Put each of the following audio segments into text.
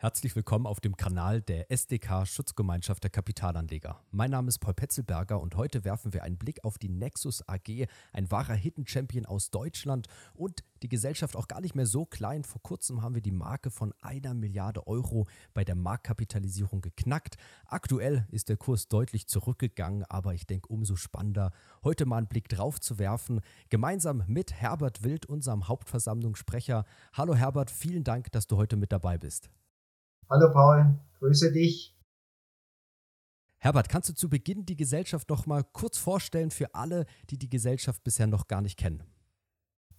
Herzlich willkommen auf dem Kanal der SDK Schutzgemeinschaft der Kapitalanleger. Mein Name ist Paul Petzelberger und heute werfen wir einen Blick auf die Nexus AG, ein wahrer Hidden Champion aus Deutschland und die Gesellschaft auch gar nicht mehr so klein. Vor kurzem haben wir die Marke von einer Milliarde Euro bei der Marktkapitalisierung geknackt. Aktuell ist der Kurs deutlich zurückgegangen, aber ich denke umso spannender, heute mal einen Blick drauf zu werfen. Gemeinsam mit Herbert Wild, unserem Hauptversammlungssprecher. Hallo Herbert, vielen Dank, dass du heute mit dabei bist. Hallo Paul, grüße dich. Herbert, kannst du zu Beginn die Gesellschaft noch mal kurz vorstellen für alle, die die Gesellschaft bisher noch gar nicht kennen?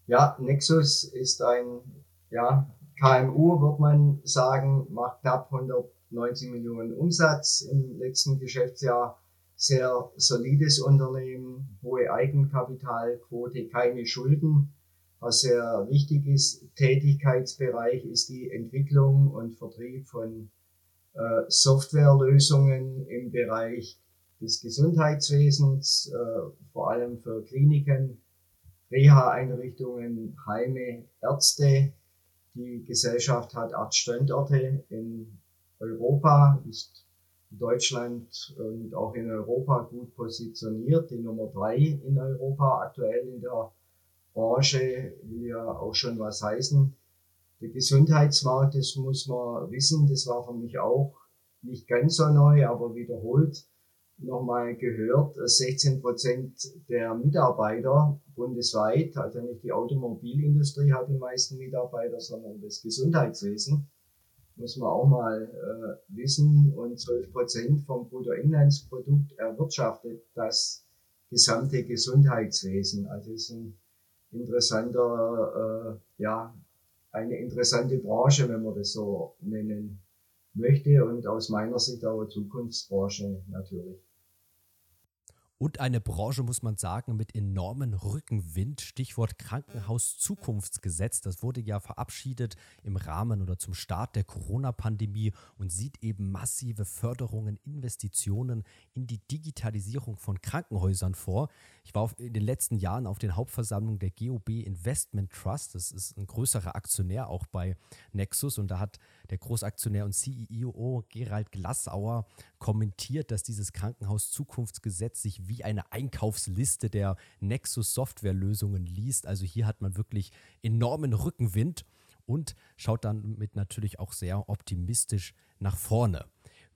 Ja, Nexus ist ein ja, KMU, wird man sagen, macht knapp 190 Millionen Umsatz im letzten Geschäftsjahr. Sehr solides Unternehmen, hohe Eigenkapitalquote, keine Schulden was sehr wichtig ist, Tätigkeitsbereich ist die Entwicklung und Vertrieb von äh, Softwarelösungen im Bereich des Gesundheitswesens, äh, vor allem für Kliniken, Reha-Einrichtungen, Heime, Ärzte. Die Gesellschaft hat acht Standorte in Europa, ist in Deutschland und auch in Europa gut positioniert, die Nummer drei in Europa aktuell in der Branche will ja auch schon was heißen. Der Gesundheitsmarkt, das muss man wissen, das war für mich auch nicht ganz so neu, aber wiederholt nochmal gehört. 16 Prozent der Mitarbeiter bundesweit, also nicht die Automobilindustrie hat die meisten Mitarbeiter, sondern das Gesundheitswesen, muss man auch mal äh, wissen. Und 12 Prozent vom Bruttoinlandsprodukt erwirtschaftet das gesamte Gesundheitswesen. Also es ist ein interessanter, äh, ja, eine interessante Branche, wenn man das so nennen möchte und aus meiner Sicht auch eine Zukunftsbranche natürlich. Und eine Branche, muss man sagen, mit enormen Rückenwind. Stichwort Krankenhaus-Zukunftsgesetz. Das wurde ja verabschiedet im Rahmen oder zum Start der Corona-Pandemie und sieht eben massive Förderungen, Investitionen in die Digitalisierung von Krankenhäusern vor. Ich war in den letzten Jahren auf den Hauptversammlungen der GOB Investment Trust. Das ist ein größerer Aktionär auch bei Nexus. Und da hat der Großaktionär und CEO Gerald Glassauer kommentiert, dass dieses Krankenhaus-Zukunftsgesetz sich wie eine Einkaufsliste der Nexus-Softwarelösungen liest. Also hier hat man wirklich enormen Rückenwind und schaut dann mit natürlich auch sehr optimistisch nach vorne.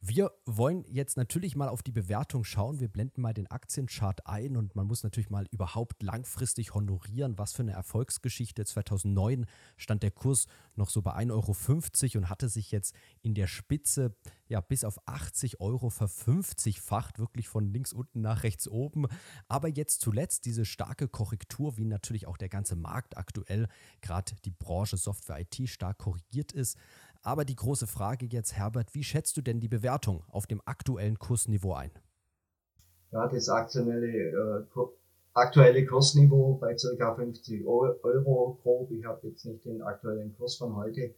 Wir wollen jetzt natürlich mal auf die Bewertung schauen. Wir blenden mal den Aktienchart ein und man muss natürlich mal überhaupt langfristig honorieren, was für eine Erfolgsgeschichte. 2009 stand der Kurs noch so bei 1,50 Euro und hatte sich jetzt in der Spitze ja bis auf 80 Euro verfünfzigfacht, wirklich von links unten nach rechts oben. Aber jetzt zuletzt diese starke Korrektur, wie natürlich auch der ganze Markt aktuell, gerade die Branche Software IT stark korrigiert ist. Aber die große Frage jetzt, Herbert, wie schätzt du denn die Bewertung auf dem aktuellen Kursniveau ein? Ja, das aktuelle, äh, aktuelle Kursniveau bei ca. 50 Euro grob. Ich habe jetzt nicht den aktuellen Kurs von heute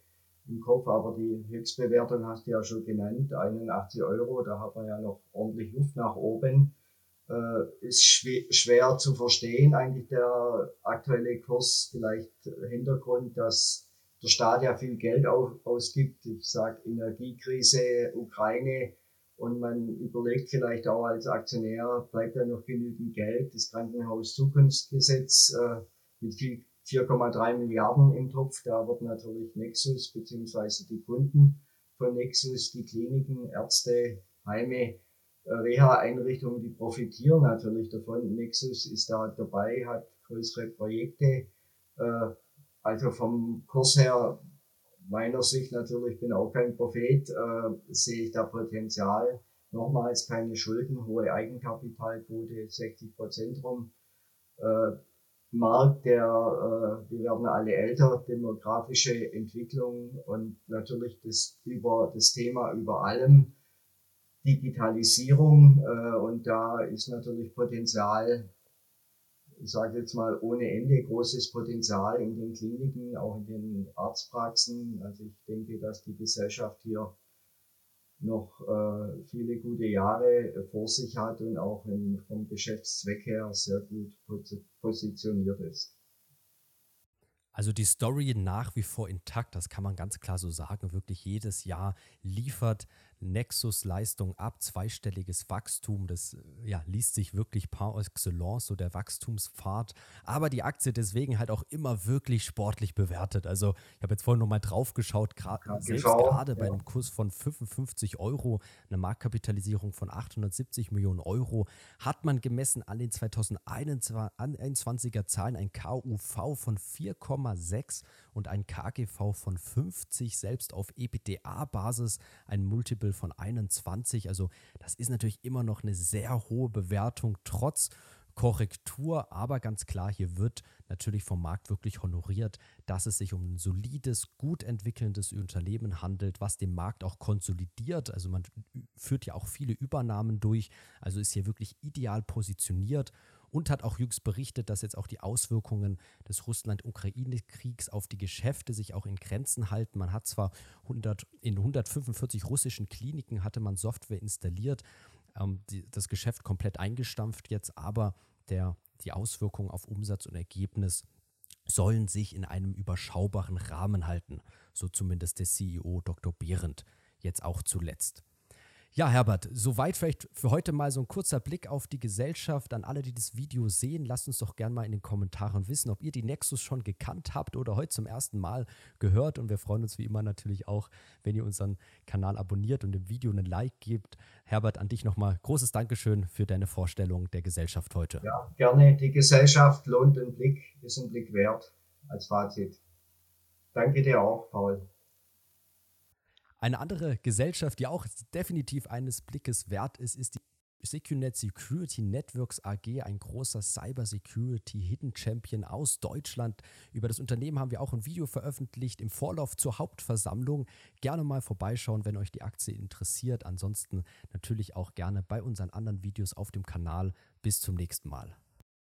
im Kopf, aber die Höchstbewertung hast du ja schon genannt, 81 Euro. Da hat man ja noch ordentlich Luft nach oben. Äh, ist schwer, schwer zu verstehen, eigentlich der aktuelle Kurs. Vielleicht Hintergrund, dass der Staat ja viel Geld ausgibt. Ich sage Energiekrise, Ukraine. Und man überlegt vielleicht auch als Aktionär, bleibt da noch genügend Geld? Das Krankenhaus-Zukunftsgesetz äh, mit 4,3 Milliarden im Topf. Da wird natürlich Nexus beziehungsweise die Kunden von Nexus, die Kliniken, Ärzte, Heime, äh, Reha-Einrichtungen, die profitieren natürlich davon. Nexus ist da dabei, hat größere Projekte. Äh, also vom Kurs her, meiner Sicht natürlich, bin auch kein Prophet, äh, sehe ich da Potenzial. Nochmals keine Schulden, hohe Eigenkapitalquote, 60 Prozent rum. Äh, Markt, der, äh, wir werden alle älter, demografische Entwicklung und natürlich das über das Thema über allem Digitalisierung äh, und da ist natürlich Potenzial ich sage jetzt mal, ohne Ende großes Potenzial in den Kliniken, auch in den Arztpraxen. Also ich denke, dass die Gesellschaft hier noch äh, viele gute Jahre äh, vor sich hat und auch in, vom Geschäftszweck her sehr gut positioniert ist. Also die Story nach wie vor intakt, das kann man ganz klar so sagen. Wirklich jedes Jahr liefert Nexus Leistung ab, zweistelliges Wachstum. Das äh, ja, liest sich wirklich par excellence, so der Wachstumspfad. Aber die Aktie deswegen halt auch immer wirklich sportlich bewertet. Also ich habe jetzt vorhin nochmal drauf geschaut, gra selbst gerade ja. bei einem Kurs von 55 Euro, eine Marktkapitalisierung von 870 Millionen Euro, hat man gemessen an den 2021er Zahlen ein KUV von 4, 4,6 und ein KGV von 50, selbst auf EBITDA-Basis ein Multiple von 21. Also das ist natürlich immer noch eine sehr hohe Bewertung, trotz Korrektur, aber ganz klar, hier wird natürlich vom Markt wirklich honoriert, dass es sich um ein solides, gut entwickelndes Unternehmen handelt, was den Markt auch konsolidiert. Also man führt ja auch viele Übernahmen durch, also ist hier wirklich ideal positioniert und hat auch jüngst berichtet, dass jetzt auch die Auswirkungen des Russland-Ukraine-Kriegs auf die Geschäfte sich auch in Grenzen halten. Man hat zwar 100, in 145 russischen Kliniken hatte man Software installiert, ähm, die, das Geschäft komplett eingestampft jetzt, aber der, die Auswirkungen auf Umsatz und Ergebnis sollen sich in einem überschaubaren Rahmen halten, so zumindest der CEO Dr. Behrendt jetzt auch zuletzt. Ja, Herbert, soweit vielleicht für heute mal so ein kurzer Blick auf die Gesellschaft. An alle, die das Video sehen, lasst uns doch gerne mal in den Kommentaren wissen, ob ihr die Nexus schon gekannt habt oder heute zum ersten Mal gehört. Und wir freuen uns wie immer natürlich auch, wenn ihr unseren Kanal abonniert und dem Video einen Like gebt. Herbert, an dich nochmal großes Dankeschön für deine Vorstellung der Gesellschaft heute. Ja, gerne. Die Gesellschaft lohnt einen Blick, ist ein Blick wert als Fazit. Danke dir auch, Paul. Eine andere Gesellschaft, die auch definitiv eines Blickes wert ist, ist die Secunet Security Networks AG, ein großer Cyber Security Hidden Champion aus Deutschland. Über das Unternehmen haben wir auch ein Video veröffentlicht im Vorlauf zur Hauptversammlung. Gerne mal vorbeischauen, wenn euch die Aktie interessiert. Ansonsten natürlich auch gerne bei unseren anderen Videos auf dem Kanal. Bis zum nächsten Mal.